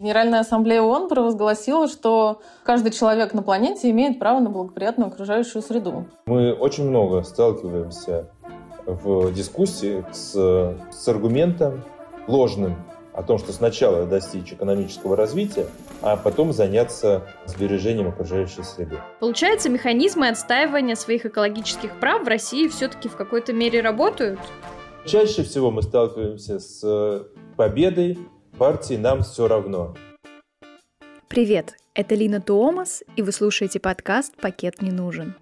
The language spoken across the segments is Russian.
Генеральная ассамблея ООН провозгласила, что каждый человек на планете имеет право на благоприятную окружающую среду. Мы очень много сталкиваемся в дискуссии с, с аргументом ложным о том, что сначала достичь экономического развития, а потом заняться сбережением окружающей среды. Получается, механизмы отстаивания своих экологических прав в России все-таки в какой-то мере работают? Чаще всего мы сталкиваемся с победой партии «Нам все равно». Привет, это Лина Туомас, и вы слушаете подкаст «Пакет не нужен».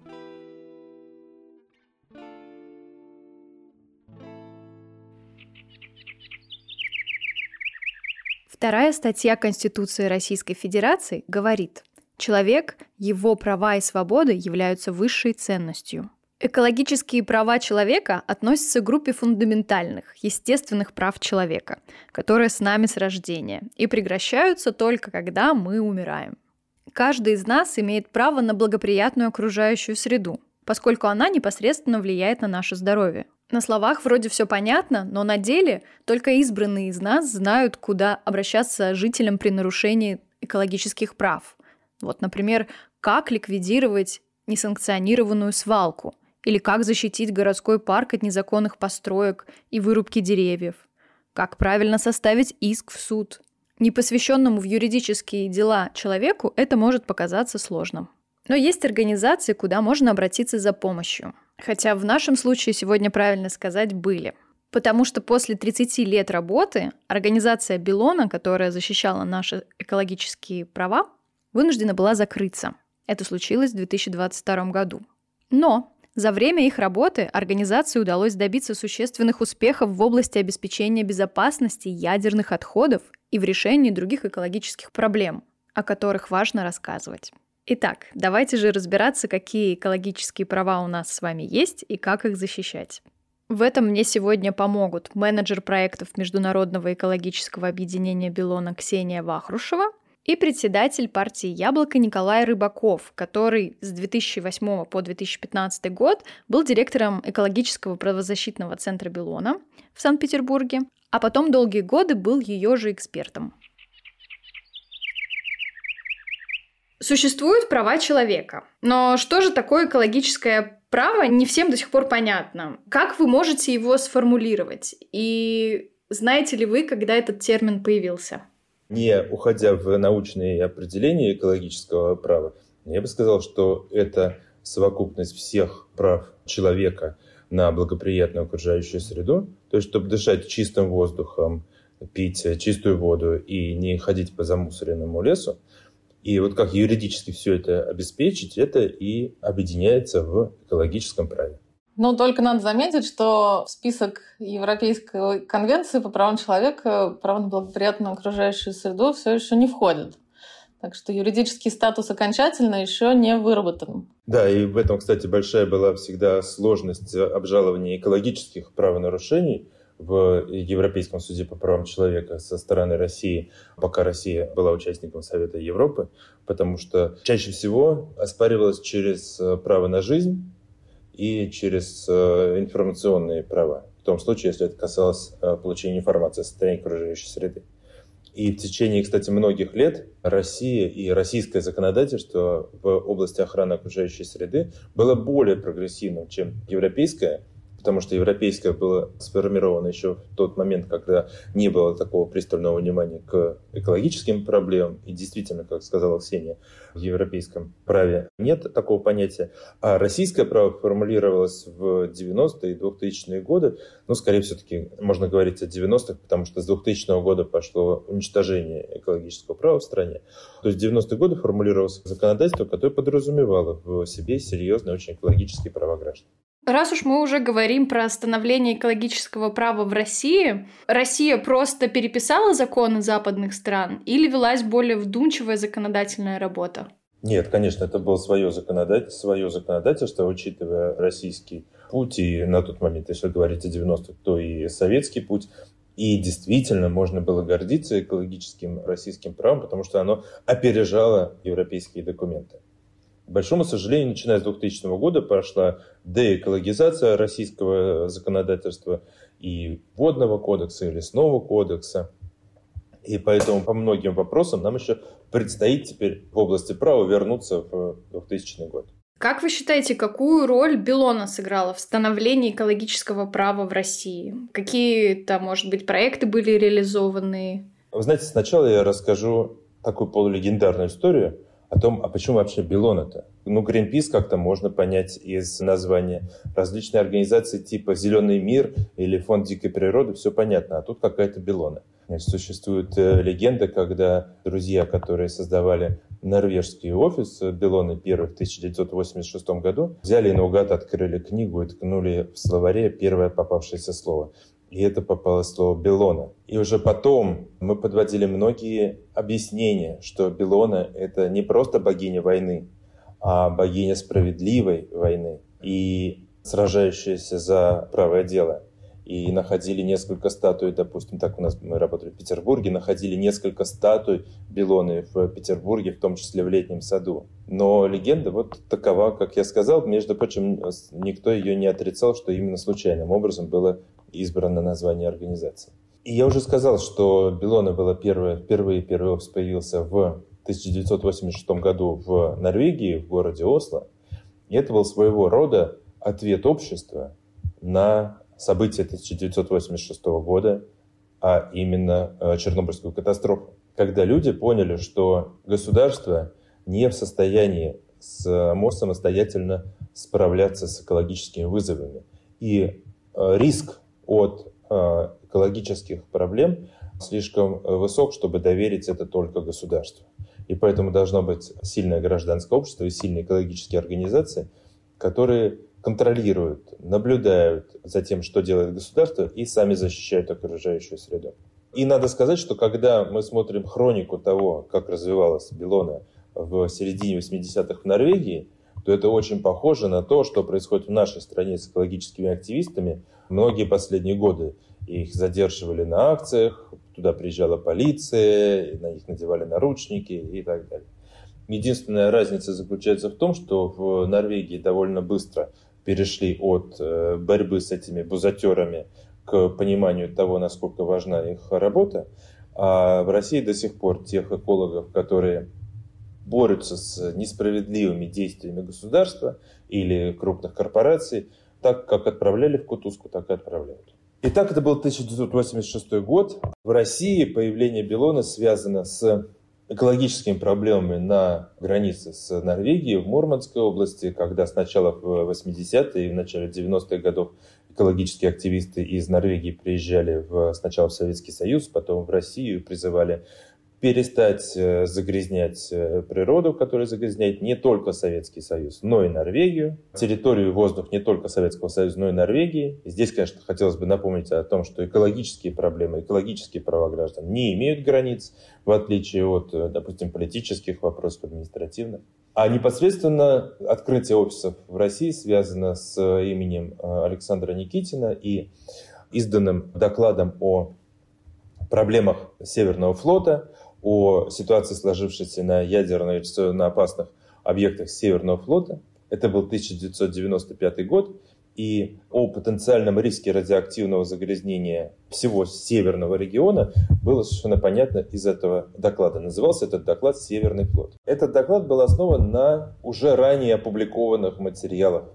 Вторая статья Конституции Российской Федерации говорит, человек, его права и свободы являются высшей ценностью. Экологические права человека относятся к группе фундаментальных, естественных прав человека, которые с нами с рождения и прекращаются только когда мы умираем. Каждый из нас имеет право на благоприятную окружающую среду, поскольку она непосредственно влияет на наше здоровье. На словах вроде все понятно, но на деле только избранные из нас знают, куда обращаться жителям при нарушении экологических прав. Вот, например, как ликвидировать несанкционированную свалку или как защитить городской парк от незаконных построек и вырубки деревьев, как правильно составить иск в суд. Непосвященному в юридические дела человеку это может показаться сложным. Но есть организации, куда можно обратиться за помощью – Хотя в нашем случае сегодня правильно сказать «были». Потому что после 30 лет работы организация Белона, которая защищала наши экологические права, вынуждена была закрыться. Это случилось в 2022 году. Но за время их работы организации удалось добиться существенных успехов в области обеспечения безопасности ядерных отходов и в решении других экологических проблем, о которых важно рассказывать. Итак, давайте же разбираться, какие экологические права у нас с вами есть и как их защищать. В этом мне сегодня помогут менеджер проектов Международного экологического объединения Белона Ксения Вахрушева и председатель партии «Яблоко» Николай Рыбаков, который с 2008 по 2015 год был директором экологического правозащитного центра Белона в Санкт-Петербурге, а потом долгие годы был ее же экспертом. Существуют права человека. Но что же такое экологическое право, не всем до сих пор понятно. Как вы можете его сформулировать? И знаете ли вы, когда этот термин появился? Не уходя в научные определения экологического права, я бы сказал, что это совокупность всех прав человека на благоприятную окружающую среду, то есть чтобы дышать чистым воздухом, пить чистую воду и не ходить по замусоренному лесу, и вот как юридически все это обеспечить, это и объединяется в экологическом праве. Но только надо заметить, что в список Европейской конвенции по правам человека право на благоприятную окружающую среду все еще не входит. Так что юридический статус окончательно еще не выработан. Да, и в этом, кстати, большая была всегда сложность обжалования экологических правонарушений в Европейском суде по правам человека со стороны России, пока Россия была участником Совета Европы, потому что чаще всего оспаривалось через э, право на жизнь и через э, информационные права, в том случае, если это касалось э, получения информации о состоянии окружающей среды. И в течение, кстати, многих лет Россия и российское законодательство в области охраны окружающей среды было более прогрессивным, чем европейское, потому что европейское было сформировано еще в тот момент, когда не было такого пристального внимания к экологическим проблемам. И действительно, как сказала Ксения, в европейском праве нет такого понятия. А российское право формулировалось в 90-е и 2000-е годы. Ну, скорее все-таки можно говорить о 90-х, потому что с 2000 года пошло уничтожение экологического права в стране. То есть в 90-е годы формулировалось законодательство, которое подразумевало в себе серьезные очень экологические права граждан. Раз уж мы уже говорим про становление экологического права в России, Россия просто переписала законы западных стран или велась более вдумчивая законодательная работа? Нет, конечно, это было свое законодательство, свое законодательство, учитывая российский путь, и на тот момент, если говорить о 90-х, то и советский путь. И действительно можно было гордиться экологическим российским правом, потому что оно опережало европейские документы. К большому сожалению, начиная с 2000 года прошла деэкологизация российского законодательства и водного кодекса, и лесного кодекса. И поэтому по многим вопросам нам еще предстоит теперь в области права вернуться в 2000 год. Как вы считаете, какую роль Белона сыграла в становлении экологического права в России? Какие-то, может быть, проекты были реализованы? Вы знаете, сначала я расскажу такую полулегендарную историю о том, а почему вообще Белон это? Ну, Greenpeace как-то можно понять из названия. Различные организации типа «Зеленый мир» или «Фонд дикой природы» все понятно, а тут какая-то Белона. Существует э, легенда, когда друзья, которые создавали норвежский офис Белоны первый в 1986 году, взяли и наугад открыли книгу и ткнули в словаре первое попавшееся слово. И это попало слово Белона. И уже потом мы подводили многие объяснения, что Белона — это не просто богиня войны, а богиня справедливой войны и сражающаяся за правое дело и находили несколько статуй, допустим, так у нас мы работали в Петербурге, находили несколько статуй Белоны в Петербурге, в том числе в летнем саду. Но легенда вот такова, как я сказал, между прочим, никто ее не отрицал, что именно случайным образом было избрано название организации. И я уже сказал, что Белона была первая, впервые первый опус появился в 1986 году в Норвегии, в городе Осло. И это был своего рода ответ общества на события 1986 года, а именно э, Чернобыльскую катастрофу, когда люди поняли, что государство не в состоянии само самостоятельно справляться с экологическими вызовами. И э, риск от э, экологических проблем слишком высок, чтобы доверить это только государству. И поэтому должно быть сильное гражданское общество и сильные экологические организации, которые контролируют, наблюдают за тем, что делает государство, и сами защищают окружающую среду. И надо сказать, что когда мы смотрим хронику того, как развивалась Белона в середине 80-х в Норвегии, то это очень похоже на то, что происходит в нашей стране с экологическими активистами многие последние годы. Их задерживали на акциях, туда приезжала полиция, на них надевали наручники и так далее. Единственная разница заключается в том, что в Норвегии довольно быстро перешли от э, борьбы с этими бузатерами к пониманию того, насколько важна их работа. А в России до сих пор тех экологов, которые борются с несправедливыми действиями государства или крупных корпораций, так как отправляли в кутузку, так и отправляют. Итак, это был 1986 год. В России появление Белона связано с экологическими проблемами на границе с Норвегией в Мурманской области, когда сначала в 80-е и в начале 90-х годов экологические активисты из Норвегии приезжали в, сначала в Советский Союз, потом в Россию и призывали перестать э, загрязнять э, природу, которая загрязняет не только Советский Союз, но и Норвегию, территорию и воздух не только Советского Союза, но и Норвегии. И здесь, конечно, хотелось бы напомнить о том, что экологические проблемы, экологические права граждан не имеют границ, в отличие от, э, допустим, политических вопросов административных. А непосредственно открытие офисов в России связано с именем Александра Никитина и изданным докладом о проблемах Северного флота, о ситуации, сложившейся на ядерно на опасных объектах Северного флота. Это был 1995 год. И о потенциальном риске радиоактивного загрязнения всего северного региона было совершенно понятно из этого доклада. Назывался этот доклад «Северный флот». Этот доклад был основан на уже ранее опубликованных материалах,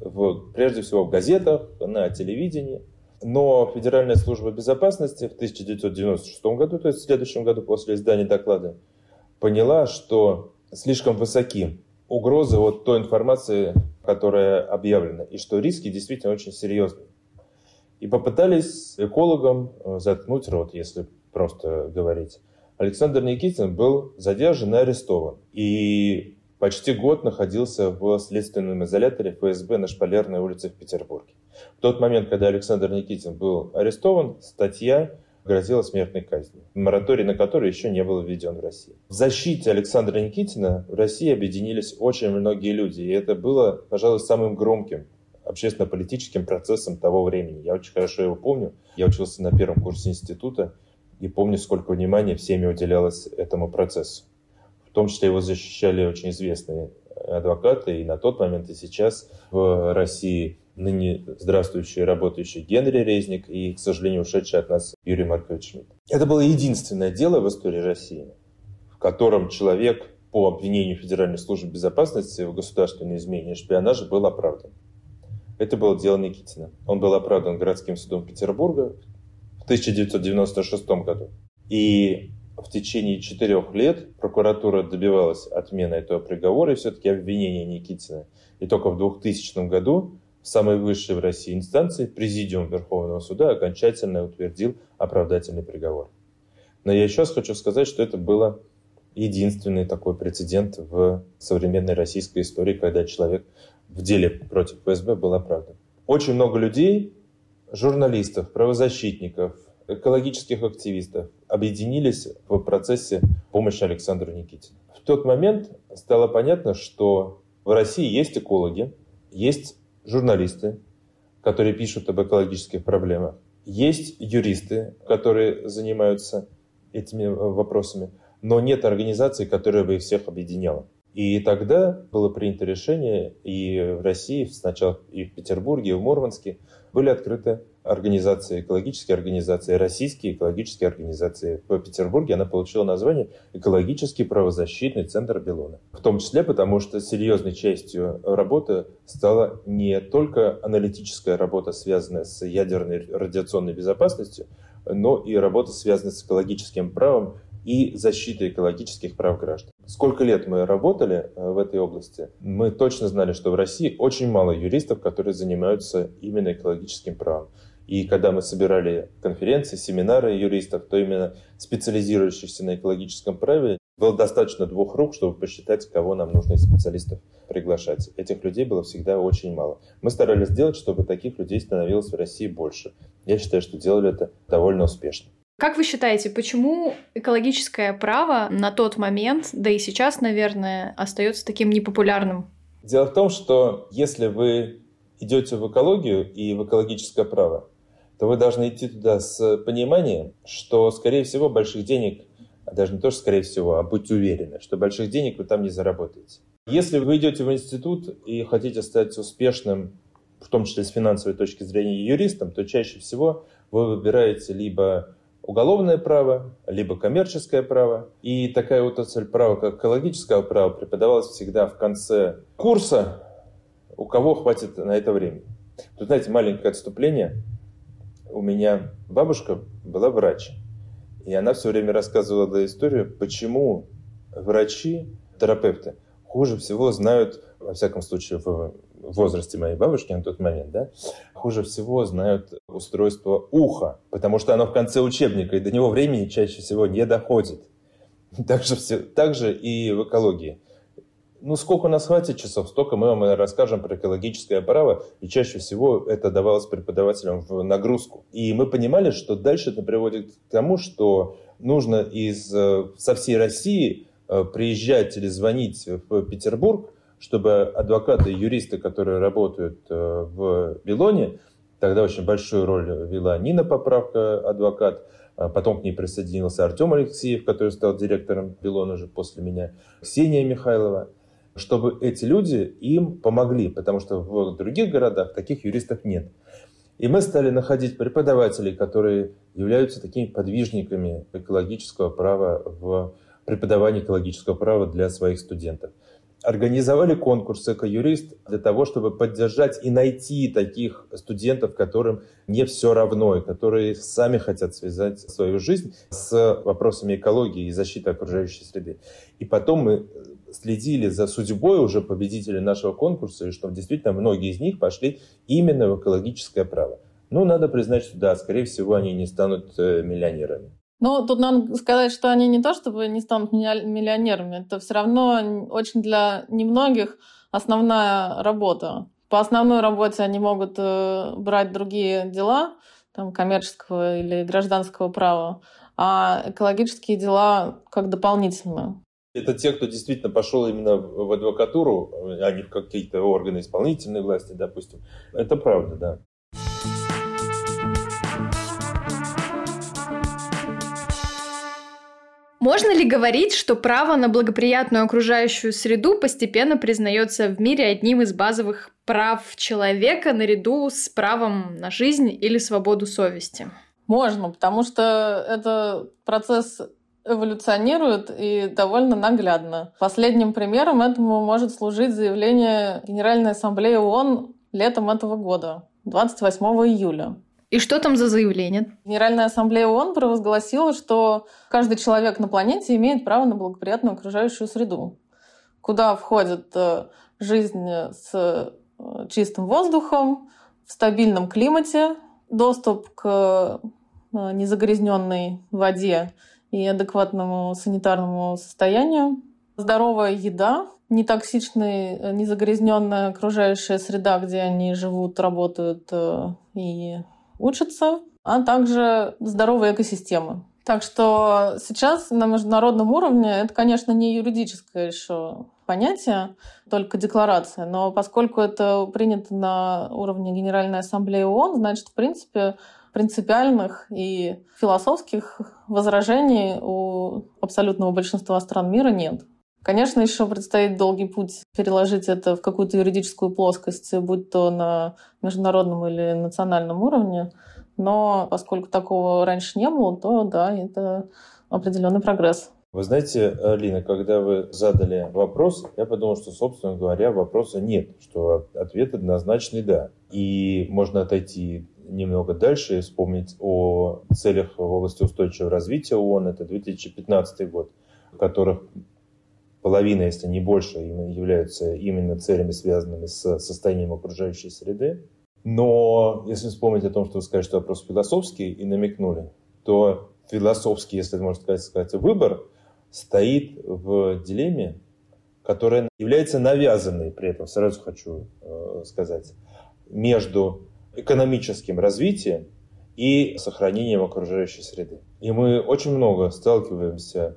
в, прежде всего в газетах, на телевидении – но Федеральная служба безопасности в 1996 году, то есть в следующем году после издания доклада, поняла, что слишком высоки угрозы от той информации, которая объявлена, и что риски действительно очень серьезные. И попытались экологам э, заткнуть рот, если просто говорить. Александр Никитин был задержан и арестован. И почти год находился в следственном изоляторе ФСБ на Шпалерной улице в Петербурге. В тот момент, когда Александр Никитин был арестован, статья грозила смертной казнью, мораторий на который еще не был введен в России. В защите Александра Никитина в России объединились очень многие люди, и это было, пожалуй, самым громким общественно-политическим процессом того времени. Я очень хорошо его помню. Я учился на первом курсе института и помню, сколько внимания всеми уделялось этому процессу. В том числе его защищали очень известные адвокаты, и на тот момент, и сейчас в России ныне здравствующий работающий Генри Резник и, к сожалению, ушедший от нас Юрий Маркович Шмидт. Это было единственное дело в истории России, в котором человек по обвинению Федеральной службы безопасности в государственной измене и шпионаже был оправдан. Это было дело Никитина. Он был оправдан городским судом Петербурга в 1996 году. И в течение четырех лет прокуратура добивалась отмены этого приговора и все-таки обвинения Никитина. И только в 2000 году самой высшей в России инстанции Президиум Верховного суда окончательно утвердил оправдательный приговор. Но я еще раз хочу сказать, что это было единственный такой прецедент в современной российской истории, когда человек в деле против ФСБ был оправдан. Очень много людей, журналистов, правозащитников, экологических активистов объединились в процессе помощи Александру Никитину. В тот момент стало понятно, что в России есть экологи, есть журналисты, которые пишут об экологических проблемах, есть юристы, которые занимаются этими вопросами, но нет организации, которая бы их всех объединяла. И тогда было принято решение, и в России, сначала и в Петербурге, и в Мурманске, были открыты организации, экологические организации, российские экологические организации. В Петербурге она получила название «Экологический правозащитный центр Белона». В том числе потому, что серьезной частью работы стала не только аналитическая работа, связанная с ядерной радиационной безопасностью, но и работа, связанная с экологическим правом и защитой экологических прав граждан. Сколько лет мы работали э, в этой области, мы точно знали, что в России очень мало юристов, которые занимаются именно экологическим правом. И когда мы собирали конференции, семинары юристов, то именно специализирующихся на экологическом праве, было достаточно двух рук, чтобы посчитать, кого нам нужно из специалистов приглашать. Этих людей было всегда очень мало. Мы старались сделать, чтобы таких людей становилось в России больше. Я считаю, что делали это довольно успешно. Как вы считаете, почему экологическое право на тот момент, да и сейчас, наверное, остается таким непопулярным? Дело в том, что если вы идете в экологию и в экологическое право, то вы должны идти туда с пониманием, что, скорее всего, больших денег, а даже не то, что скорее всего, а будьте уверены, что больших денег вы там не заработаете. Если вы идете в институт и хотите стать успешным, в том числе с финансовой точки зрения юристом, то чаще всего вы выбираете либо уголовное право, либо коммерческое право. И такая вот отрасль права, как экологическое право, преподавалась всегда в конце курса, у кого хватит на это времени. Тут, знаете, маленькое отступление. У меня бабушка была врач, и она все время рассказывала историю, почему врачи, терапевты хуже всего знают, во всяком случае, в возрасте моей бабушки на тот момент, да, хуже всего знают устройство уха, потому что оно в конце учебника, и до него времени чаще всего не доходит. Так же, все, так же и в экологии. Ну, сколько у нас хватит часов, столько мы вам расскажем про экологическое право, и чаще всего это давалось преподавателям в нагрузку. И мы понимали, что дальше это приводит к тому, что нужно из, э, со всей России э, приезжать или звонить в Петербург, чтобы адвокаты и юристы, которые работают э, в Белоне, тогда очень большую роль вела Нина Поправка, адвокат, а потом к ней присоединился Артем Алексеев, который стал директором Белона уже после меня, Ксения Михайлова, чтобы эти люди им помогли, потому что в других городах таких юристов нет. И мы стали находить преподавателей, которые являются такими подвижниками экологического права в преподавании экологического права для своих студентов организовали конкурс «Эко-юрист» для того, чтобы поддержать и найти таких студентов, которым не все равно, и которые сами хотят связать свою жизнь с вопросами экологии и защиты окружающей среды. И потом мы следили за судьбой уже победителей нашего конкурса, и что действительно многие из них пошли именно в экологическое право. Ну, надо признать, что да, скорее всего, они не станут э, миллионерами. Ну, тут надо сказать, что они не то чтобы не станут миллионерами, это все равно очень для немногих основная работа. По основной работе они могут э, брать другие дела, там, коммерческого или гражданского права, а экологические дела как дополнительные. Это те, кто действительно пошел именно в адвокатуру, а не в какие-то органы исполнительной власти, допустим. Это правда, да. Можно ли говорить, что право на благоприятную окружающую среду постепенно признается в мире одним из базовых прав человека наряду с правом на жизнь или свободу совести? Можно, потому что это процесс эволюционирует и довольно наглядно. Последним примером этому может служить заявление Генеральной Ассамблеи ООН летом этого года, 28 июля. И что там за заявление? Генеральная ассамблея ООН провозгласила, что каждый человек на планете имеет право на благоприятную окружающую среду, куда входит э, жизнь с э, чистым воздухом, в стабильном климате, доступ к э, незагрязненной воде и адекватному санитарному состоянию, здоровая еда, нетоксичная, незагрязненная окружающая среда, где они живут, работают и учатся, а также здоровые экосистемы. Так что сейчас на международном уровне это, конечно, не юридическое еще понятие, только декларация, но поскольку это принято на уровне Генеральной Ассамблеи ООН, значит, в принципе, принципиальных и философских возражений у абсолютного большинства стран мира нет. Конечно, еще предстоит долгий путь переложить это в какую-то юридическую плоскость, будь то на международном или национальном уровне. Но поскольку такого раньше не было, то да, это определенный прогресс. Вы знаете, Алина, когда вы задали вопрос, я подумал, что, собственно говоря, вопроса нет, что ответ однозначный «да». И можно отойти немного дальше и вспомнить о целях в области устойчивого развития ООН. Это 2015 год, в которых половина, если не больше, являются именно целями, связанными с состоянием окружающей среды. Но если вспомнить о том, что вы сказали, что вопрос философский, и намекнули, то философский, если можно сказать, сказать выбор стоит в дилемме, которая является навязанной, при этом сразу хочу э, сказать, между экономическим развитием и сохранением окружающей среды. И мы очень много сталкиваемся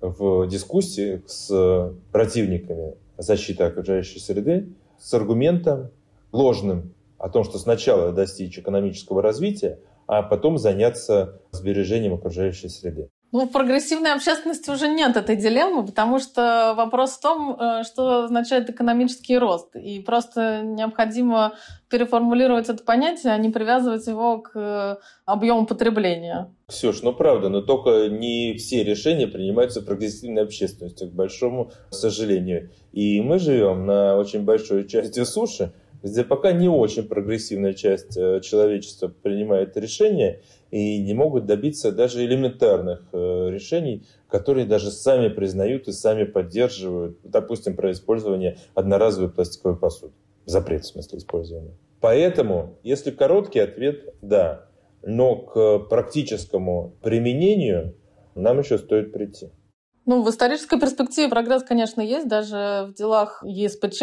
в дискуссиях с противниками защиты окружающей среды с аргументом ложным о том, что сначала достичь экономического развития, а потом заняться сбережением окружающей среды. Ну, в прогрессивной общественности уже нет этой дилеммы, потому что вопрос в том, э, что означает экономический рост. И просто необходимо переформулировать это понятие, а не привязывать его к э, объему потребления. Ксюш, ну правда, но только не все решения принимаются прогрессивной общественностью, к большому сожалению. И мы живем на очень большой части суши, где пока не очень прогрессивная часть э, человечества принимает решения и не могут добиться даже элементарных э, решений, которые даже сами признают и сами поддерживают, допустим, про использование одноразовой пластиковой посуды. Запрет в смысле использования. Поэтому, если короткий ответ – да, но к практическому применению нам еще стоит прийти. Ну, в исторической перспективе прогресс, конечно, есть. Даже в делах ЕСПЧ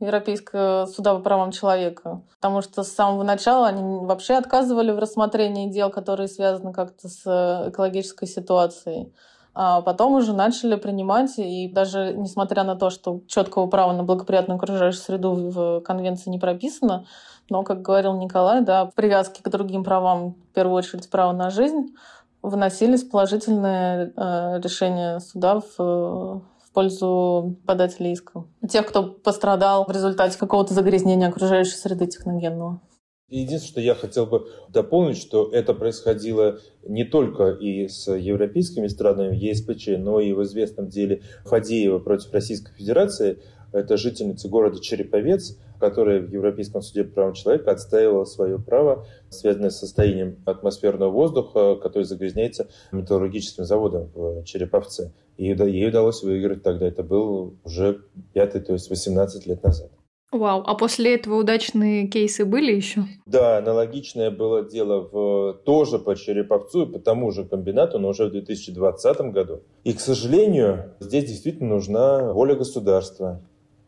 Европейского суда по правам человека. Потому что с самого начала они вообще отказывали в рассмотрении дел, которые связаны как-то с э, экологической ситуацией. А потом уже начали принимать, и даже несмотря на то, что четкого права на благоприятную окружающую среду в конвенции не прописано, но, как говорил Николай, да, привязки к другим правам, в первую очередь право на жизнь, выносились положительные э, решения суда в пользу подателей иска. Тех, кто пострадал в результате какого-то загрязнения окружающей среды техногенного. Единственное, что я хотел бы дополнить, что это происходило не только и с европейскими странами ЕСПЧ, но и в известном деле Фадеева против Российской Федерации. Это жительница города Череповец, которая в Европейском суде по правам человека отстаивала свое право, связанное с состоянием атмосферного воздуха, который загрязняется металлургическим заводом в Череповце. И ей удалось выиграть тогда. Это был уже пятый, то есть 18 лет назад. Вау, а после этого удачные кейсы были еще? Да, аналогичное было дело в, тоже по Череповцу и по тому же комбинату, но уже в 2020 году. И, к сожалению, здесь действительно нужна воля государства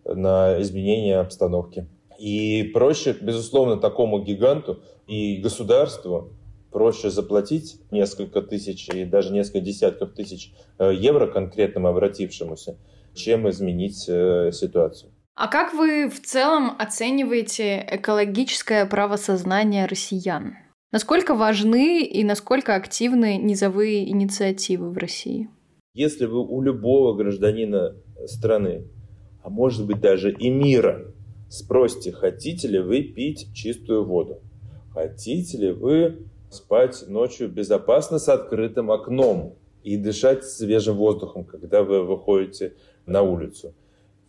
на изменение обстановки. И проще, безусловно, такому гиганту и государству проще заплатить несколько тысяч и даже несколько десятков тысяч э, евро конкретному обратившемуся, чем изменить э, ситуацию. А как вы в целом оцениваете экологическое правосознание россиян? Насколько важны и насколько активны низовые инициативы в России? Если вы у любого гражданина страны, а может быть даже и мира, спросите, хотите ли вы пить чистую воду, хотите ли вы спать ночью безопасно с открытым окном и дышать свежим воздухом, когда вы выходите на улицу.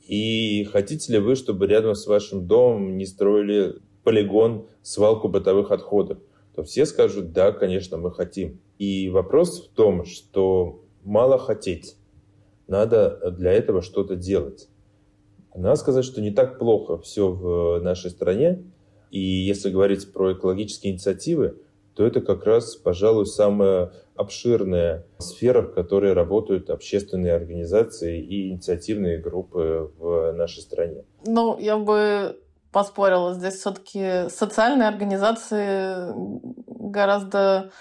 И хотите ли вы, чтобы рядом с вашим домом не строили полигон, свалку бытовых отходов? То все скажут, да, конечно, мы хотим. И вопрос в том, что мало хотеть. Надо для этого что-то делать. Надо сказать, что не так плохо все в нашей стране. И если говорить про экологические инициативы, то это как раз, пожалуй, самая обширная сфера, в которой работают общественные организации и инициативные группы в нашей стране. Ну, я бы поспорила. Здесь все-таки социальные организации гораздо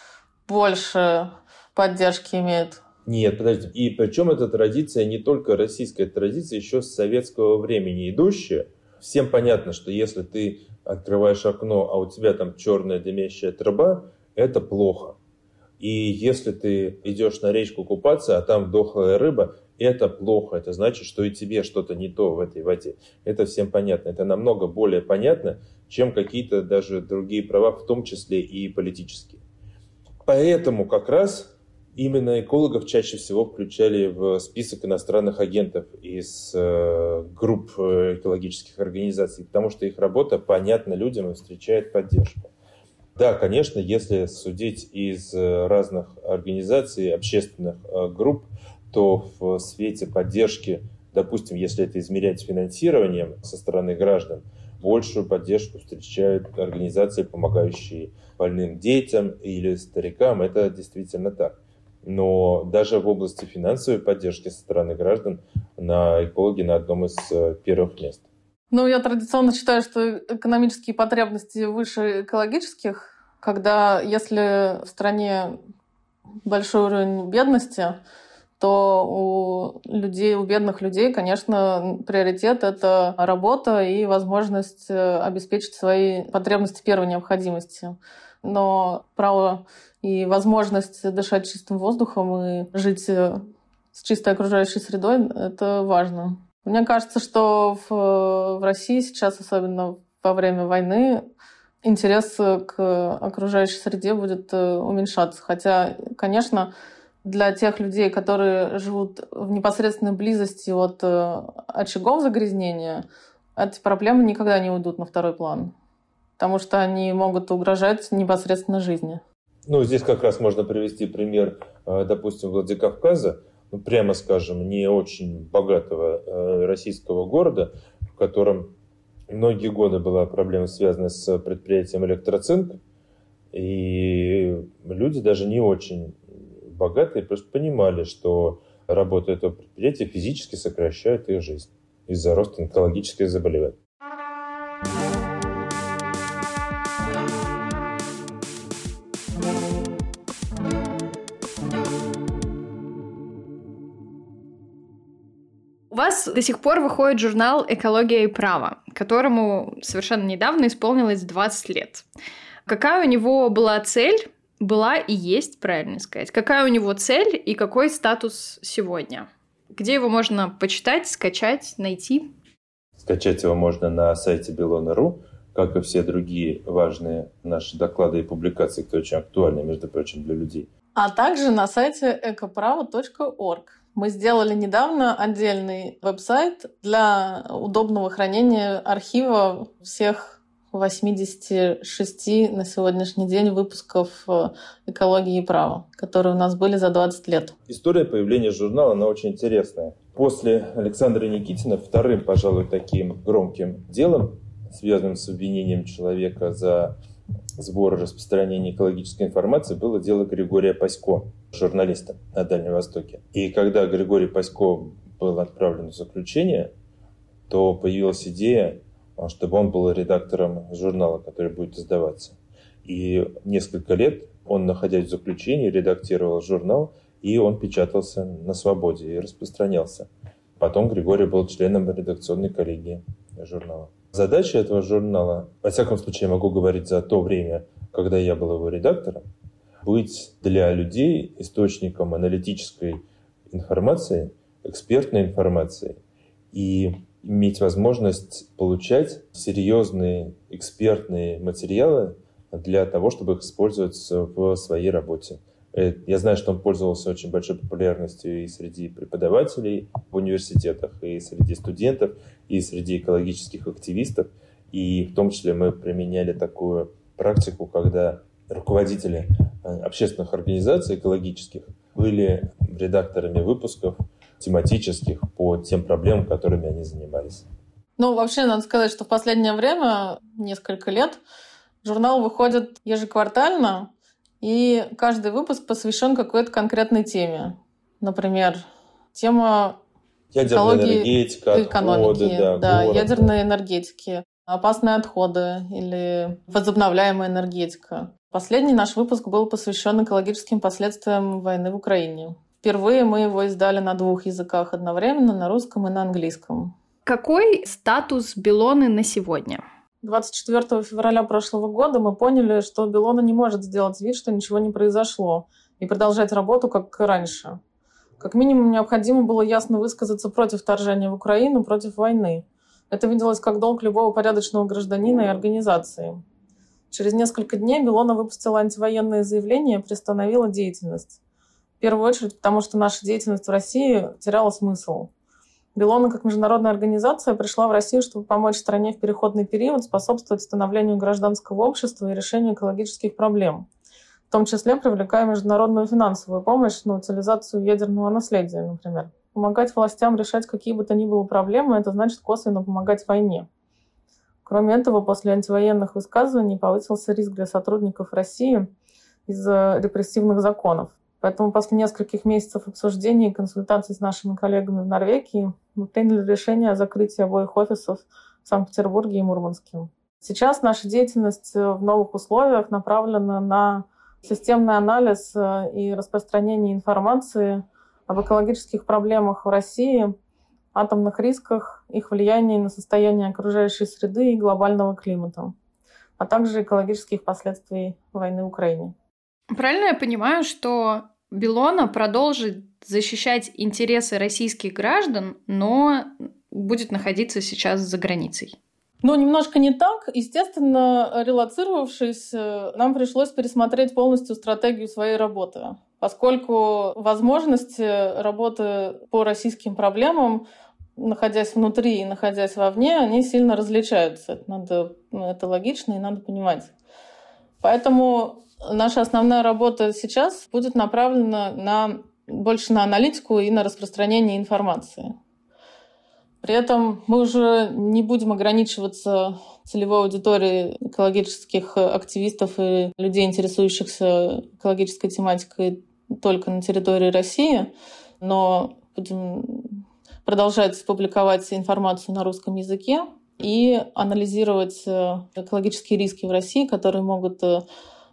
больше поддержки имеют. Нет, подожди. И причем эта традиция не только российская, традиция еще с советского времени идущая. Всем понятно, что если ты открываешь окно, а у тебя там черная дымящая труба, это плохо. И если ты идешь на речку купаться, а там дохлая рыба, это плохо. Это значит, что и тебе что-то не то в этой воде. Это всем понятно. Это намного более понятно, чем какие-то даже другие права, в том числе и политические. Поэтому как раз именно экологов чаще всего включали в список иностранных агентов из э, групп э, экологических организаций, потому что их работа понятна людям и встречает поддержку. Да, конечно, если судить из э, разных организаций, общественных групп, то в свете поддержки, допустим, если это измерять финансированием со стороны граждан, большую поддержку встречают организации, помогающие больным детям или старикам. Это действительно так но даже в области финансовой поддержки со стороны граждан на экологи на одном из э, первых мест. Ну, я традиционно считаю, что экономические потребности выше экологических, когда если в стране большой уровень бедности, то у людей, у бедных людей, конечно, приоритет — это работа и возможность э, обеспечить свои потребности первой необходимости. Но право и возможность дышать чистым воздухом и жить э, с чистой окружающей средой — это важно. Мне кажется, что в, в России сейчас, особенно во время войны, интерес к окружающей среде будет э, уменьшаться. Хотя, конечно, для тех людей, которые живут в непосредственной близости от э, очагов загрязнения, эти проблемы никогда не уйдут на второй план, потому что они могут угрожать непосредственно жизни. Ну, здесь как раз можно привести пример, э, допустим, Владикавказа, ну, прямо скажем, не очень богатого э, российского города, в котором многие годы была проблема, связанная с предприятием «Электроцинк», и люди даже не очень богатые просто понимали, что работа этого предприятия физически сокращает их жизнь из-за роста онкологических заболеваний. У вас до сих пор выходит журнал «Экология и право», которому совершенно недавно исполнилось 20 лет. Какая у него была цель? Была и есть, правильно сказать. Какая у него цель и какой статус сегодня? Где его можно почитать, скачать, найти? Скачать его можно на сайте Белона.ру, как и все другие важные наши доклады и публикации, которые очень актуальны, между прочим, для людей. А также на сайте экоправо.орг. Мы сделали недавно отдельный веб-сайт для удобного хранения архива всех 86 на сегодняшний день выпусков э, «Экологии и права», которые у нас были за 20 лет. История появления журнала, она очень интересная. После Александра Никитина вторым, пожалуй, таким громким делом, связанным с обвинением человека за сбор и распространение экологической информации, было дело Григория Пасько журналиста на Дальнем Востоке. И когда Григорий Пасько был отправлен в заключение, то появилась идея, а, чтобы он был редактором журнала, который будет издаваться. И несколько лет он, находясь в заключении, редактировал журнал, и он печатался на свободе и распространялся. Потом Григорий был членом редакционной коллегии журнала. Задача этого журнала, во всяком случае, я могу говорить за то время, когда я был его редактором, быть для людей источником аналитической информацией, экспертной информацией и иметь возможность получать серьезные экспертные материалы для того, чтобы их использовать в своей работе. Э, я знаю, что он пользовался очень большой популярностью и среди преподавателей в университетах, и среди студентов, и среди экологических активистов. И в том числе мы применяли такую практику, когда руководители э, общественных организаций экологических были редакторами выпусков тематических по тем проблемам, которыми они занимались. Ну, вообще, надо сказать, что в последнее время, несколько лет, журнал выходит ежеквартально, и каждый выпуск посвящен какой-то конкретной теме. Например, тема ядерная экологии, энергетика, экономики, отходы, да, да ядерной энергетики, опасные отходы или возобновляемая энергетика. Последний наш выпуск был посвящен экологическим последствиям войны в Украине. Впервые мы его издали на двух языках одновременно, на русском и на английском. Какой статус Белоны на сегодня? 24 февраля прошлого года мы поняли, что Белона не может сделать вид, что ничего не произошло, и продолжать работу, как раньше. Как минимум, необходимо было ясно высказаться против вторжения в Украину, против войны. Это виделось как долг любого порядочного гражданина и организации. Через несколько дней Белона выпустила антивоенное заявление и приостановила деятельность. В первую очередь, потому что наша деятельность в России теряла смысл. Белона, как международная организация, пришла в Россию, чтобы помочь стране в переходный период, способствовать становлению гражданского общества и решению экологических проблем. В том числе привлекая международную финансовую помощь на утилизацию ядерного наследия, например. Помогать властям решать какие бы то ни было проблемы – это значит косвенно помогать войне. Кроме этого, после антивоенных высказываний повысился риск для сотрудников России из-за репрессивных законов. Поэтому после нескольких месяцев обсуждений и консультаций с нашими коллегами в Норвегии мы приняли решение о закрытии обоих офисов в Санкт-Петербурге и Мурманске. Сейчас наша деятельность в новых условиях направлена на системный анализ э, и распространение информации об экологических проблемах в России, атомных рисках, их влиянии на состояние окружающей среды и глобального климата, а также экологических последствий войны в Украине. Правильно я понимаю, что Белона продолжит защищать интересы российских граждан, но будет находиться сейчас за границей? Ну, немножко не так. Естественно, релацировавшись, э, нам пришлось пересмотреть полностью стратегию своей работы, поскольку возможности работы по российским проблемам находясь внутри и находясь вовне, они сильно различаются. Это, надо, ну, это логично и надо понимать. Поэтому наша основная работа сейчас будет направлена на, больше на аналитику и на распространение информации. При этом мы уже не будем ограничиваться целевой аудиторией экологических активистов и людей, интересующихся экологической тематикой только на территории России, но будем продолжать публиковать информацию на русском языке и анализировать э, экологические риски в России, которые могут э,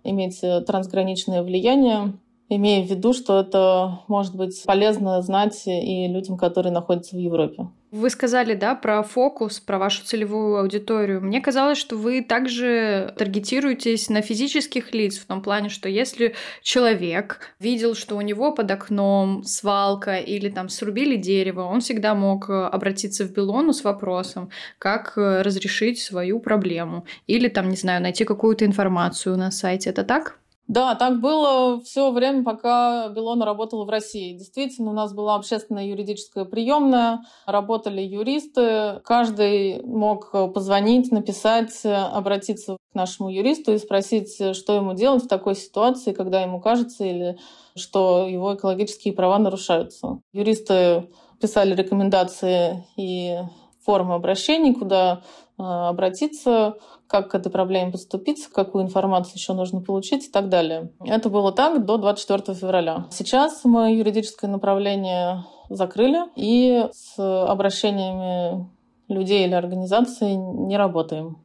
иметь э, трансграничное влияние, имея в виду, что это может быть полезно знать и людям, которые находятся в Европе. Вы сказали, да, про фокус, про вашу целевую аудиторию. Мне казалось, что вы также таргетируетесь на физических лиц, в том плане, что если человек видел, что у него под окном свалка или там срубили дерево, он всегда мог э, обратиться в Белону с вопросом, как э, разрешить свою проблему. Или там, не знаю, найти какую-то информацию на сайте. Это так? Да, так было все время, пока Белона работала в России. Действительно, у нас была общественная юридическая приемная, работали юристы. Каждый мог позвонить, написать, обратиться к нашему юристу и спросить, что ему делать в такой ситуации, когда ему кажется или что его экологические права нарушаются. Юристы писали рекомендации и формы обращений, куда э, обратиться, как к этой проблеме поступиться, какую информацию еще нужно получить и так далее. Это было так до 24 февраля. Сейчас мы юридическое направление закрыли и с обращениями людей или организаций не работаем,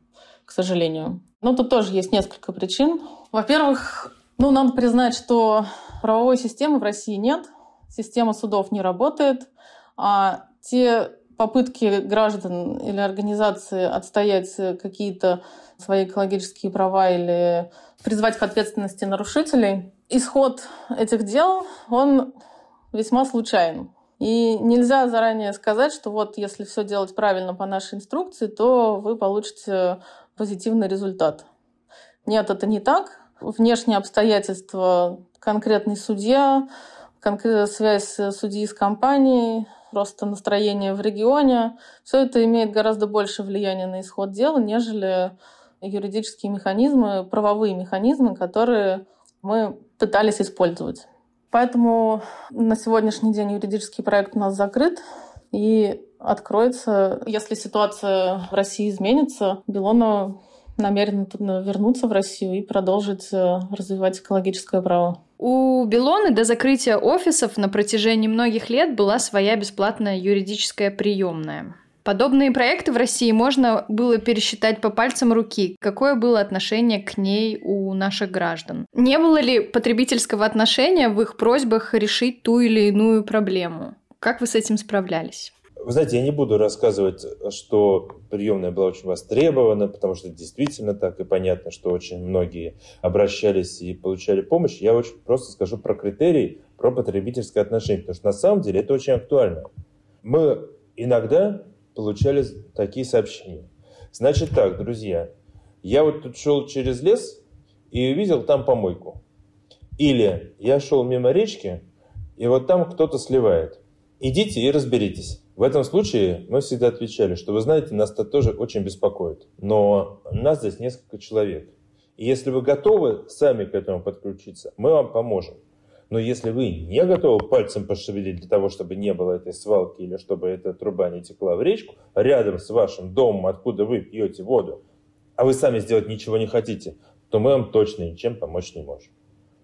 к сожалению. Но тут тоже есть несколько причин. Во-первых, ну, надо признать, что правовой системы в России нет, система судов не работает, а те попытки граждан или организации отстоять какие-то свои экологические права или призвать к ответственности нарушителей. Исход этих дел, он весьма случайен. И нельзя заранее сказать, что вот если все делать правильно по нашей инструкции, то вы получите позитивный результат. Нет, это не так. Внешние обстоятельства, конкретный судья, конкретная связь судьи с компанией, просто настроение в регионе, все это имеет гораздо больше влияния на исход дела, нежели юридические механизмы, правовые механизмы, которые мы пытались использовать. Поэтому на сегодняшний день юридический проект у нас закрыт и откроется, если ситуация в России изменится. Белона намерена вернуться в Россию и продолжить э, развивать экологическое право. У Белоны до закрытия офисов на протяжении многих лет была своя бесплатная юридическая приемная. Подобные проекты в России можно было пересчитать по пальцам руки. Какое было отношение к ней у наших граждан? Не было ли потребительского отношения в их просьбах решить ту или иную проблему? Как вы с этим справлялись? Вы знаете, я не буду рассказывать, что приемная была очень востребована, потому что действительно так, и понятно, что очень многие обращались и получали помощь. Я очень просто скажу про критерии, про потребительское отношение, потому что на самом деле это очень актуально. Мы иногда получали такие сообщения. Значит так, друзья, я вот тут шел через лес и увидел там помойку. Или я шел мимо речки, и вот там кто-то сливает. Идите и разберитесь. В этом случае мы всегда отвечали, что вы знаете, нас это тоже очень беспокоит. Но нас здесь несколько человек. И если вы готовы сами к этому подключиться, мы вам поможем. Но если вы не готовы пальцем пошевелить для того, чтобы не было этой свалки или чтобы эта труба не текла в речку, рядом с вашим домом, откуда вы пьете воду, а вы сами сделать ничего не хотите, то мы вам точно ничем помочь не можем.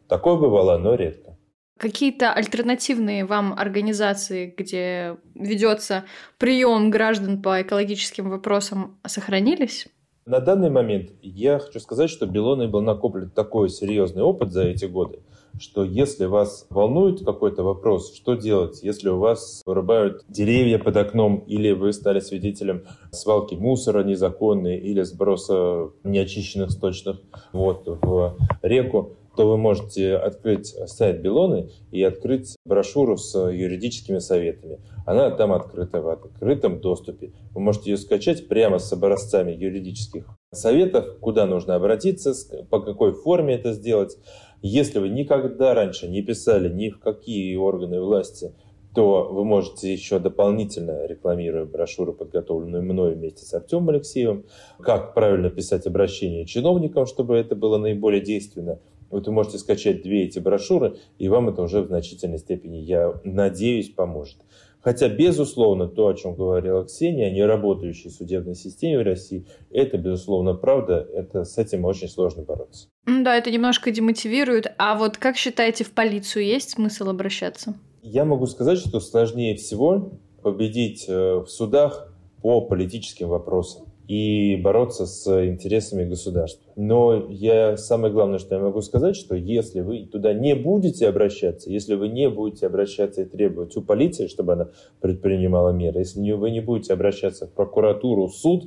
Такое бывало, но редко. Какие-то альтернативные вам организации, где ведется прием граждан по экологическим вопросам, сохранились? На данный момент я хочу сказать, что Белоной был накоплен такой серьезный опыт за эти годы, что если вас волнует какой-то вопрос, что делать, если у вас вырубают деревья под окном, или вы стали свидетелем свалки мусора незаконной, или сброса неочищенных сточных вод в реку, то вы можете открыть сайт Белоны и открыть брошюру с юридическими советами. Она там открыта в открытом доступе. Вы можете ее скачать прямо с образцами юридических советов, куда нужно обратиться, по какой форме это сделать. Если вы никогда раньше не писали ни в какие органы власти, то вы можете еще дополнительно, рекламируя брошюру, подготовленную мной вместе с Артемом Алексеевым, как правильно писать обращение чиновникам, чтобы это было наиболее действенно. Вот вы можете скачать две эти брошюры, и вам это уже в значительной степени, я надеюсь, поможет. Хотя, безусловно, то, о чем говорила Ксения, о неработающей судебной системе в России, это, безусловно, правда, это, с этим очень сложно бороться. Да, это немножко демотивирует. А вот как считаете, в полицию есть смысл обращаться? Я могу сказать, что сложнее всего победить э, в судах по политическим вопросам и бороться с интересами государства. Но я, самое главное, что я могу сказать, что если вы туда не будете обращаться, если вы не будете обращаться и требовать у полиции, чтобы она предпринимала меры, если вы не будете обращаться в прокуратуру, суд,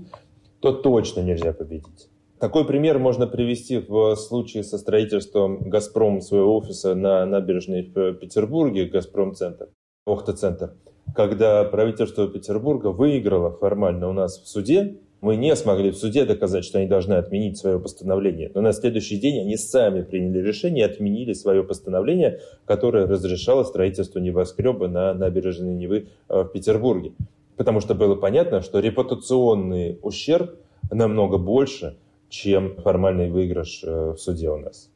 то точно нельзя победить. Такой пример можно привести в случае со строительством «Газпром» своего офиса на набережной в Петербурге, «Газпром-центр», «Охта-центр», когда правительство Петербурга выиграло формально у нас в суде мы не смогли в суде доказать, что они должны отменить свое постановление. Но на следующий день они сами приняли решение и отменили свое постановление, которое разрешало строительство небоскреба на набережной Невы э, в Петербурге. Потому что было понятно, что репутационный ущерб намного больше, чем формальный выигрыш э, в суде у нас.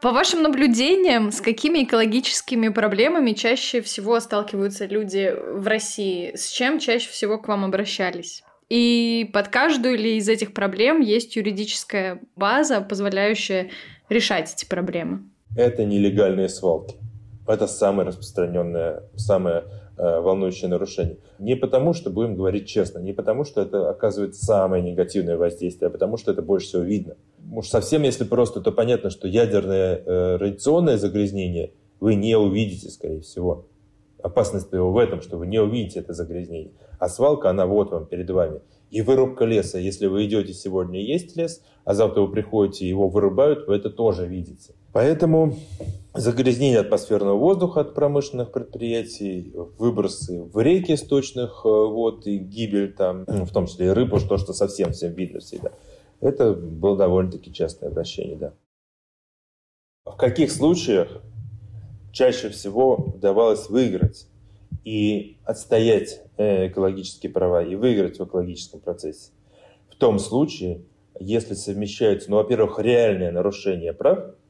По вашим наблюдениям, с какими экологическими проблемами чаще всего сталкиваются люди в России? С чем чаще всего к вам обращались? И под каждую ли из этих проблем есть юридическая база, позволяющая решать эти проблемы? Это нелегальные свалки. Это самое распространенное, самое э, волнующее нарушение. Не потому, что будем говорить честно, не потому, что это оказывает самое негативное воздействие, а потому, что это больше всего видно уж совсем если просто, то понятно, что ядерное э, радиационное загрязнение вы не увидите, скорее всего. Опасность его в этом, что вы не увидите это загрязнение. А свалка, она вот вам перед вами. И вырубка леса. Если вы идете сегодня, есть лес, а завтра вы приходите, его вырубают, вы это тоже видите. Поэтому загрязнение атмосферного воздуха от промышленных предприятий, выбросы в реки сточных э, вод и гибель там, ну, в том числе и рыбу, что, что совсем всем видно всегда. Это было довольно-таки частое обращение, да. В каких случаях чаще всего удавалось выиграть и отстоять э, экологические права и выиграть в экологическом процессе? В том случае, если совмещаются, ну, во-первых, реальное нарушение прав –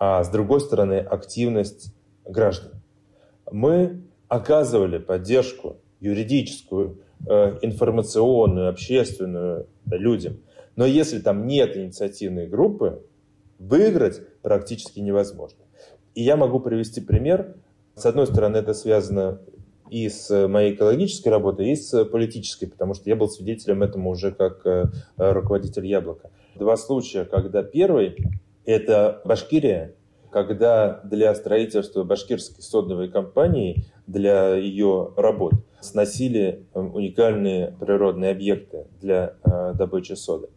а с другой стороны активность граждан. Мы оказывали поддержку юридическую, э, информационную, общественную людям. Но если там нет инициативной группы, выиграть практически невозможно. И я могу привести пример. С одной стороны, это связано и с моей экологической работой, и с политической, потому что я был свидетелем этому уже как э, руководитель «Яблока». Два случая, когда первый это Башкирия, когда для строительства башкирской содовой компании, для ее работ, сносили э, уникальные природные объекты для э, добычи соды.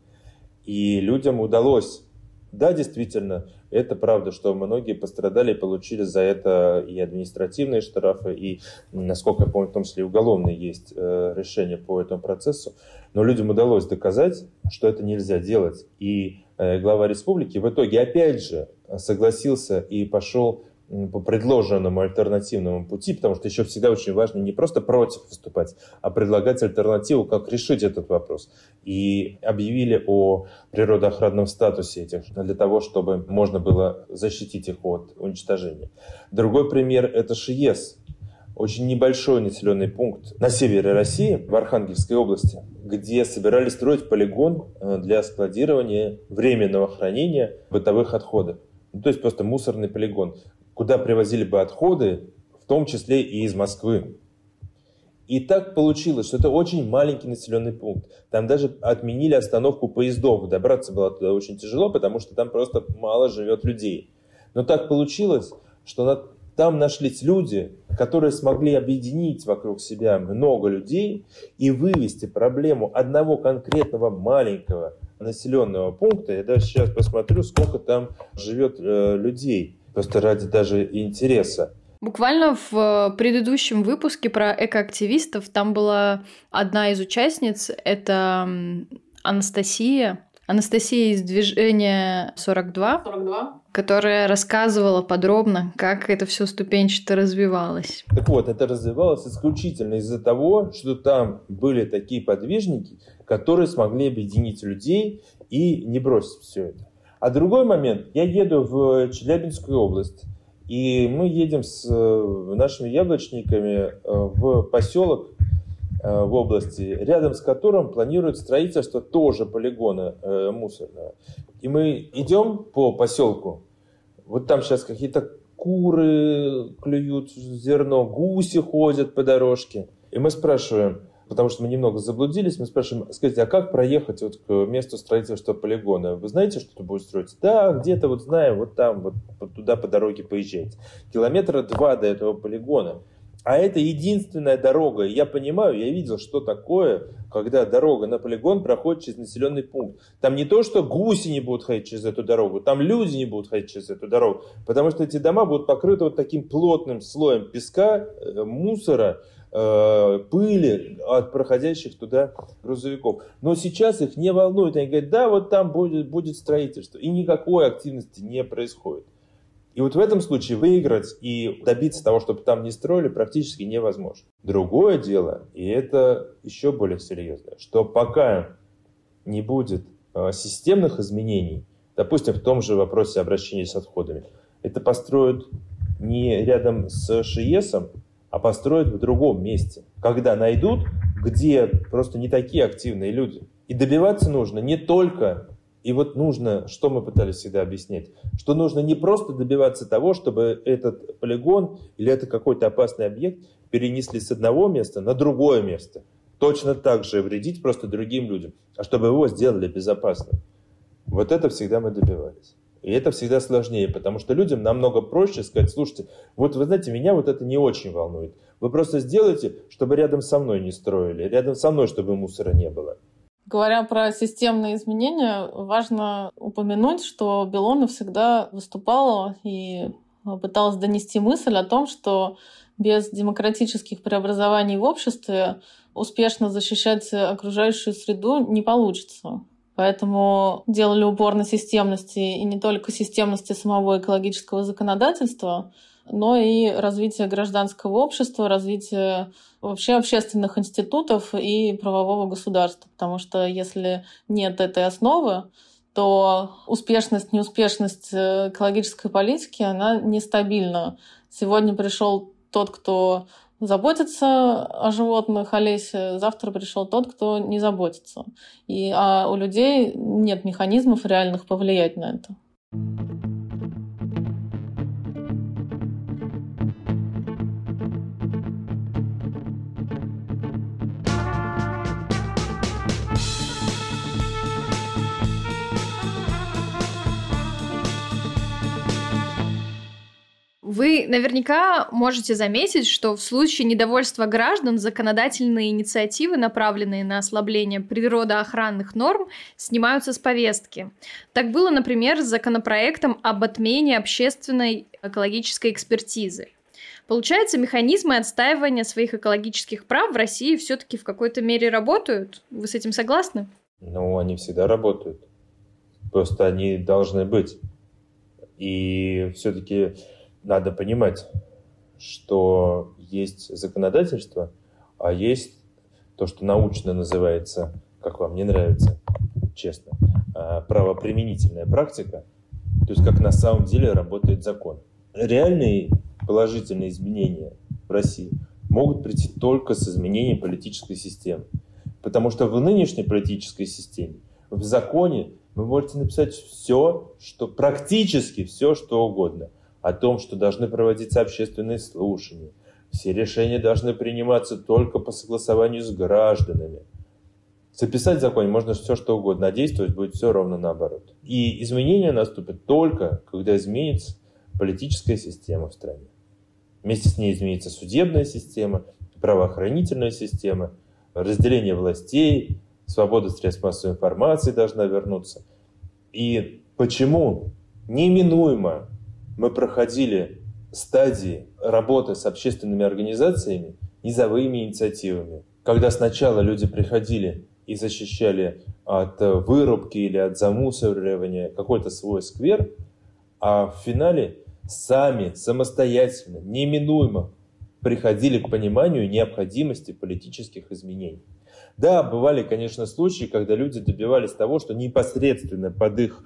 И людям удалось, да, действительно, это правда, что многие пострадали и получили за это и административные штрафы, и, насколько я помню, в том числе и уголовные есть э, решения по этому процессу. Но людям удалось доказать, что это нельзя делать. И Э, глава республики в итоге опять же согласился и пошел по предложенному альтернативному пути, потому что еще всегда очень важно не просто против выступать, а предлагать альтернативу, как решить этот вопрос. И объявили о природоохранном статусе этих, для того, чтобы можно было защитить их от уничтожения. Другой пример – это ШИЕС, очень небольшой населенный пункт на севере России, в Архангельской области, где собирались строить полигон э, для складирования временного хранения бытовых отходов. Ну, то есть просто мусорный полигон, куда привозили бы отходы, в том числе и из Москвы. И так получилось, что это очень маленький населенный пункт. Там даже отменили остановку поездов. Добраться было туда очень тяжело, потому что там просто мало живет людей. Но так получилось, что там нашлись люди, которые смогли объединить вокруг себя много людей и вывести проблему одного конкретного маленького населенного пункта. Я даже сейчас посмотрю, сколько там живет э, людей, просто ради даже интереса. Буквально в э, предыдущем выпуске про экоактивистов там была одна из участниц, это Анастасия, Анастасия из движения 42, 42, которая рассказывала подробно, как это все ступенчато развивалось. Так вот, это развивалось исключительно из-за того, что там были такие подвижники, которые смогли объединить людей и не бросить все это. А другой момент, я еду в Челябинскую область, и мы едем с э, нашими яблочниками э, в поселок Э, в области, рядом с которым планируют строительство тоже полигона мусорного. И мы идем по поселку, вот там сейчас какие-то куры клюют зерно, гуси ходят по дорожке. И мы спрашиваем, потому что мы немного заблудились, мы спрашиваем, скажите, а как проехать вот к месту строительства полигона? Вы знаете, что тут будет строиться? Да, где-то вот знаем, вот там, вот, туда по дороге поезжать. Километра два до этого полигона. А это единственная дорога. Я понимаю, я видел, что такое, когда дорога на полигон проходит через населенный пункт. Там не то, что гуси не будут ходить через эту дорогу, там люди не будут ходить через эту дорогу, потому что эти дома будут покрыты вот таким плотным слоем песка, э, мусора, пыли от проходящих туда грузовиков. Но сейчас их не волнует. Они говорят, да, вот там будет, будет строительство. И никакой активности не происходит. И вот в этом случае выиграть и добиться того, чтобы там не строили, практически невозможно. Другое дело, и это еще более серьезное, что пока не будет а, системных изменений, допустим, в том же вопросе обращения с отходами, это построят не рядом с ШИЕСом, а построят в другом месте, когда найдут, где просто не такие активные люди. И добиваться нужно не только и вот нужно, что мы пытались всегда объяснять, что нужно не просто добиваться того, чтобы этот полигон или это какой-то опасный объект перенесли с одного места на другое место. Точно так же вредить просто другим людям, а чтобы его сделали безопасным. Вот это всегда мы добивались. И это всегда сложнее, потому что людям намного проще сказать, слушайте, вот вы знаете, меня вот это не очень волнует. Вы просто сделайте, чтобы рядом со мной не строили, рядом со мной, чтобы мусора не было. Говоря про системные изменения, важно упомянуть, что Белона всегда выступала и пыталась донести мысль о том, что без демократических преобразований в обществе успешно защищать окружающую среду не получится. Поэтому делали упор на системности и не только системности самого экологического законодательства, но и развитие гражданского общества, развитие вообще общественных институтов и правового государства. Потому что если нет этой основы, то успешность, неуспешность э, экологической политики, она нестабильна. Сегодня пришел тот, кто заботится о животных, о завтра пришел тот, кто не заботится. И, а у людей нет механизмов реальных повлиять на это. Вы наверняка можете заметить, что в случае недовольства граждан законодательные инициативы, направленные на ослабление природоохранных норм, снимаются с повестки. Так было, например, с законопроектом об отмене общественной экологической экспертизы. Получается, механизмы отстаивания своих экологических прав в России все-таки в какой-то мере работают? Вы с этим согласны? Ну, они всегда работают. Просто они должны быть. И все-таки надо понимать, что есть законодательство, а есть то, что научно называется, как вам не нравится, честно, а, правоприменительная практика, то есть как на самом деле работает закон. Реальные положительные изменения в России могут прийти только с изменением политической системы. Потому что в нынешней политической системе, в законе вы можете написать все, что практически все, что угодно – о том, что должны проводиться общественные слушания. Все решения должны приниматься только по согласованию с гражданами. Записать в законе можно все, что угодно, а действовать будет все ровно наоборот. И изменения наступят только, когда изменится политическая система в стране. Вместе с ней изменится судебная система, правоохранительная система, разделение властей, свобода средств массовой информации должна вернуться. И почему неминуемо мы проходили стадии работы с общественными организациями, низовыми инициативами, когда сначала люди приходили и защищали от вырубки или от замусоривания какой-то свой сквер, а в финале сами, самостоятельно, неминуемо приходили к пониманию необходимости политических изменений. Да, бывали, конечно, случаи, когда люди добивались того, что непосредственно под их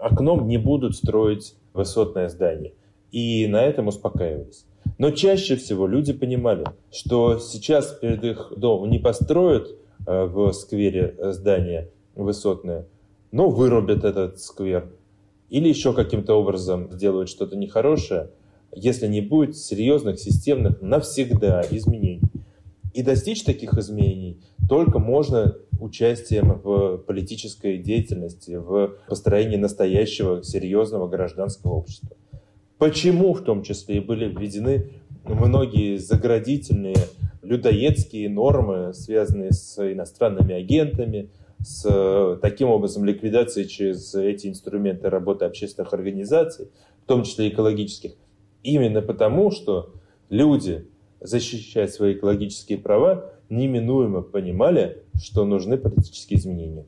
окном не будут строить высотное здание. И на этом успокаивались. Но чаще всего люди понимали, что сейчас перед их домом не построят э, в сквере здание высотное, но вырубят этот сквер. Или еще каким-то образом сделают что-то нехорошее, если не будет серьезных, системных, навсегда изменений. И достичь таких изменений только можно участием в политической деятельности, в построении настоящего серьезного гражданского общества. Почему в том числе и были введены многие заградительные людоедские нормы, связанные с иностранными агентами, с таким образом ликвидацией через эти инструменты работы общественных организаций, в том числе экологических, именно потому, что люди, защищая свои экологические права, неминуемо понимали, что нужны политические изменения.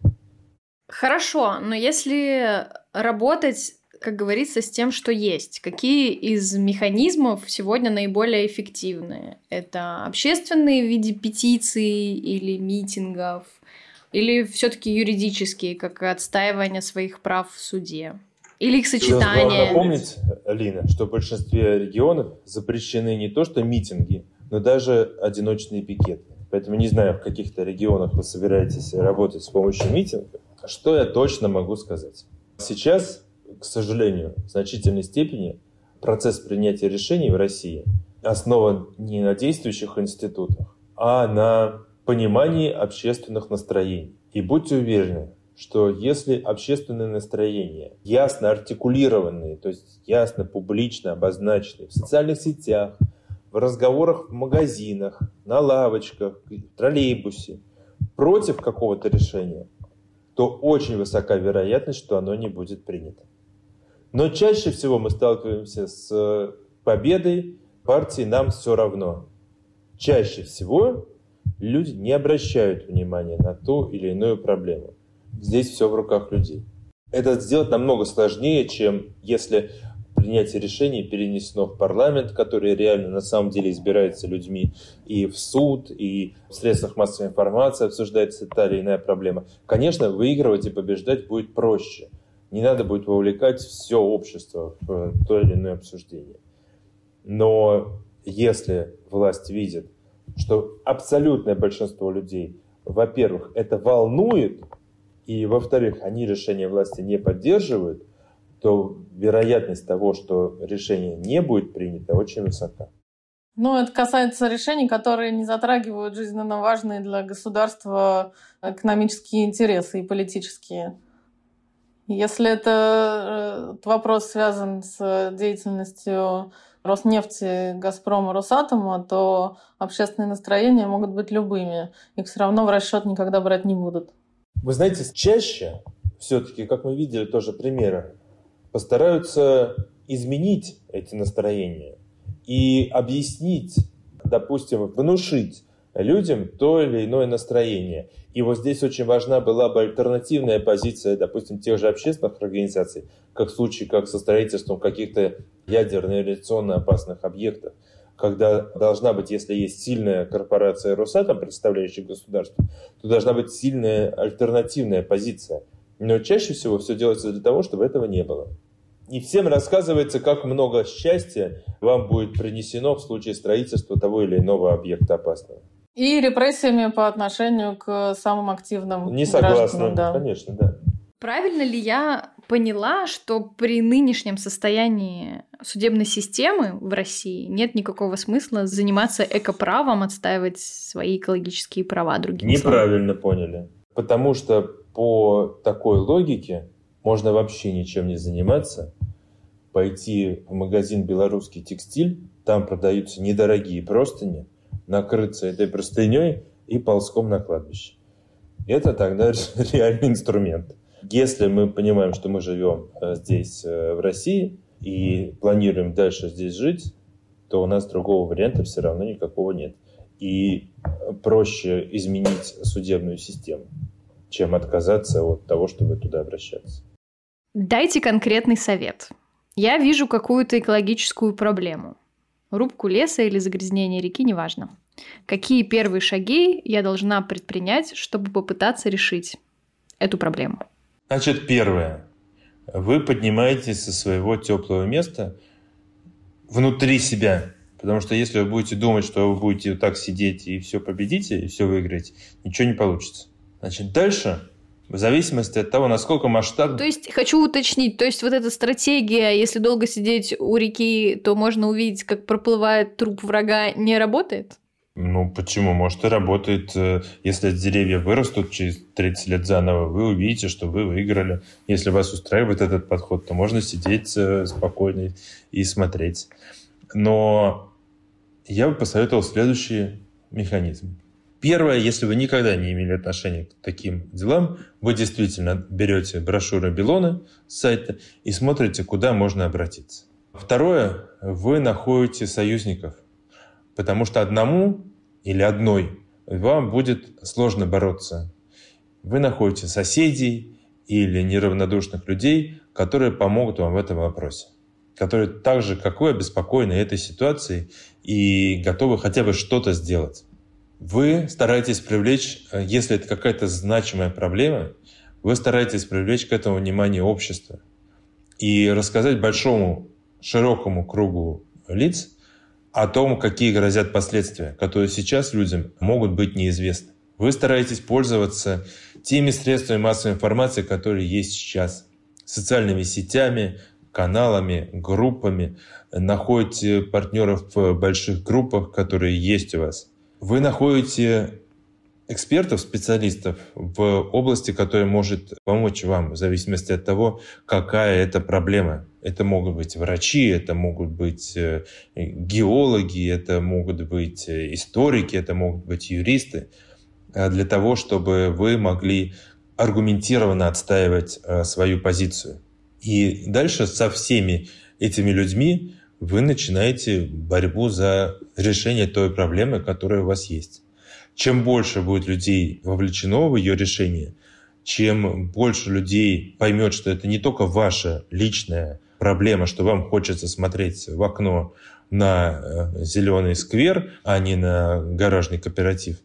Хорошо, но если работать, как говорится, с тем, что есть, какие из механизмов сегодня наиболее эффективны? Это общественные в виде петиций или митингов, или все-таки юридические, как отстаивание своих прав в суде? Или их сочетание? Главное помнить, Алина, что в большинстве регионов запрещены не то что митинги, но даже одиночные пикеты. Поэтому не знаю, в каких-то регионах вы собираетесь работать с помощью митинга. Что я точно могу сказать? Сейчас, к сожалению, в значительной степени процесс принятия решений в России основан не на действующих институтах, а на понимании общественных настроений. И будьте уверены, что если общественные настроения ясно артикулированные, то есть ясно, публично обозначены в социальных сетях, в разговорах в магазинах, на лавочках, в троллейбусе против какого-то решения, то очень высока вероятность, что оно не будет принято. Но чаще всего мы сталкиваемся с победой партии «Нам все равно». Чаще всего люди не обращают внимания на ту или иную проблему. Здесь все в руках людей. Это сделать намного сложнее, чем если принятие решений перенесено в парламент, который реально на самом деле избирается людьми, и в суд, и в средствах массовой информации обсуждается та или иная проблема. Конечно, выигрывать и побеждать будет проще. Не надо будет вовлекать все общество в то или иное обсуждение. Но если власть видит, что абсолютное большинство людей, во-первых, это волнует, и, во-вторых, они решение власти не поддерживают, то вероятность того, что решение не будет принято, очень высока. Ну, это касается решений, которые не затрагивают жизненно важные для государства экономические интересы и политические. Если это этот вопрос связан с деятельностью Роснефти, Газпрома, Росатома, то общественные настроения могут быть любыми. Их все равно в расчет никогда брать не будут. Вы знаете, чаще все-таки, как мы видели тоже примеры, постараются изменить эти настроения и объяснить, допустим, внушить людям то или иное настроение. И вот здесь очень важна была бы альтернативная позиция, допустим, тех же общественных организаций, как в случае как со строительством каких-то ядерно радиационно опасных объектов, когда должна быть, если есть сильная корпорация Росатом, представляющая государство, то должна быть сильная альтернативная позиция – но чаще всего все делается для того, чтобы этого не было. И всем рассказывается, как много счастья вам будет принесено в случае строительства того или иного объекта опасного. И репрессиями по отношению к самым активным Не согласна, да. конечно, да. Правильно ли я поняла, что при нынешнем состоянии судебной системы в России нет никакого смысла заниматься экоправом, отстаивать свои экологические права другим Неправильно словом? поняли. Потому что по такой логике можно вообще ничем не заниматься, пойти в магазин «Белорусский текстиль», там продаются недорогие простыни, накрыться этой простыней и ползком на кладбище. Это тогда реальный инструмент. Если мы понимаем, что мы живем э, здесь, э, в России, и планируем дальше здесь жить, то у нас другого варианта все равно никакого нет. И проще изменить судебную систему чем отказаться от того, чтобы туда обращаться. Дайте конкретный совет. Я вижу какую-то экологическую проблему. Рубку леса или загрязнение реки, неважно. Какие первые шаги я должна предпринять, чтобы попытаться решить эту проблему? Значит, первое. Вы поднимаетесь со своего теплого места внутри себя. Потому что если вы будете думать, что вы будете вот так сидеть и все победите, и все выиграете, ничего не получится. Значит, дальше в зависимости от того, насколько масштаб... То есть, хочу уточнить, то есть вот эта стратегия, если долго сидеть у реки, то можно увидеть, как проплывает труп врага, не работает? Ну, почему? Может, и работает. Э, если деревья вырастут через 30 лет заново, вы увидите, что вы выиграли. Если вас устраивает этот подход, то можно сидеть э, спокойно и смотреть. Но я бы посоветовал следующий механизм. Первое, если вы никогда не имели отношения к таким делам, вы действительно берете брошюры Белона с сайта и смотрите, куда можно обратиться. Второе, вы находите союзников, потому что одному или одной вам будет сложно бороться. Вы находите соседей или неравнодушных людей, которые помогут вам в этом вопросе, которые так же, как вы, обеспокоены этой ситуацией и готовы хотя бы что-то сделать. Вы стараетесь привлечь, э, если это какая-то значимая проблема, вы стараетесь привлечь к этому внимание общества и рассказать большому, широкому кругу лиц о том, какие грозят последствия, которые сейчас людям могут быть неизвестны. Вы стараетесь пользоваться теми средствами массовой информации, которые есть сейчас. Социальными сетями, каналами, группами. Находите партнеров в больших группах, которые есть у вас вы находите экспертов, специалистов в области, которая может помочь вам в зависимости от того, какая это проблема. Это могут быть врачи, это могут быть э, геологи, это могут быть э, историки, это могут быть юристы, э, для того, чтобы вы могли аргументированно отстаивать свою позицию. И дальше со всеми этими людьми вы начинаете борьбу за решение той проблемы, которая у вас есть. Чем больше будет людей вовлечено в ее решение, чем больше людей поймет, что это не только ваша личная проблема, что вам хочется смотреть в окно на э, зеленый сквер, а не на гаражный кооператив,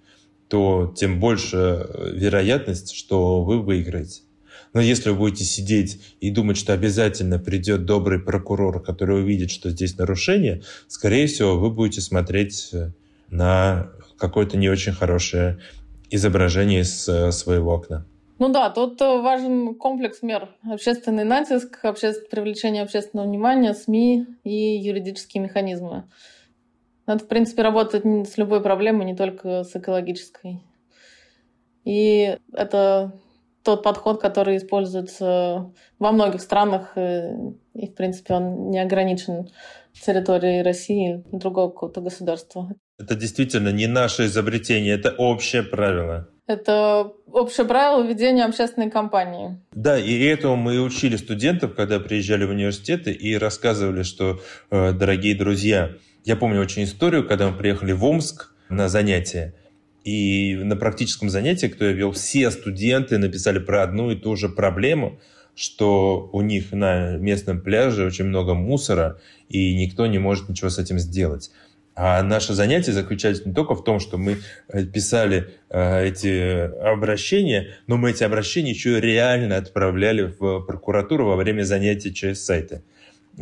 то тем больше э, вероятность, что вы выиграете. Но если вы будете сидеть и думать, что обязательно придет добрый прокурор, который увидит, что здесь нарушение, скорее всего, вы будете смотреть э, на какое-то не очень хорошее изображение из своего окна. Ну да, тут э, важен комплекс мер. Общественный натиск, общественное привлечение общественного внимания, СМИ и юридические механизмы. Надо, в принципе, работать с любой проблемой, не только с экологической. И это тот подход, который используется во многих странах, э, и, в принципе, он не ограничен территорией России или другого какого-то государства. Это действительно не наше изобретение, это общее правило. Это общее правило ведения общественной кампании. Да, и этому мы учили студентов, когда приезжали в университеты и рассказывали, что, э, дорогие друзья, я помню очень историю, когда мы приехали в Омск на занятия, и на практическом занятии, кто я вел, все студенты написали про одну и ту же проблему, что у них на местном пляже очень много мусора, и никто не может ничего с этим сделать. А наши занятия заключались не только в том, что мы э, писали э, эти обращения, но мы эти обращения еще реально отправляли в прокуратуру во время занятий через сайты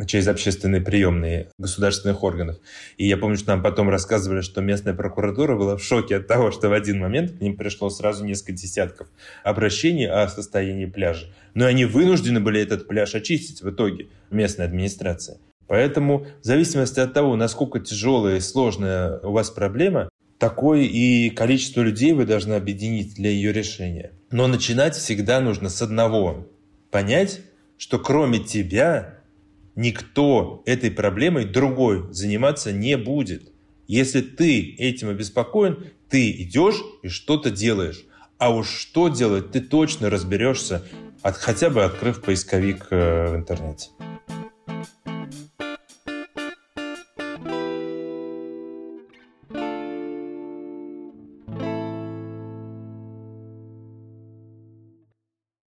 через общественные приемные государственных органов. И я помню, что нам потом рассказывали, что местная прокуратура была в шоке от того, что в один момент к ним пришло сразу несколько десятков обращений о состоянии пляжа. Но они вынуждены были этот пляж очистить в итоге, местная администрация. Поэтому в зависимости от того, насколько тяжелая и сложная у вас проблема, такое и количество людей вы должны объединить для ее решения. Но начинать всегда нужно с одного. Понять, что кроме тебя никто этой проблемой другой заниматься не будет. Если ты этим обеспокоен, ты идешь и что-то делаешь. А уж что делать, ты точно разберешься, от, хотя бы открыв поисковик э, в интернете.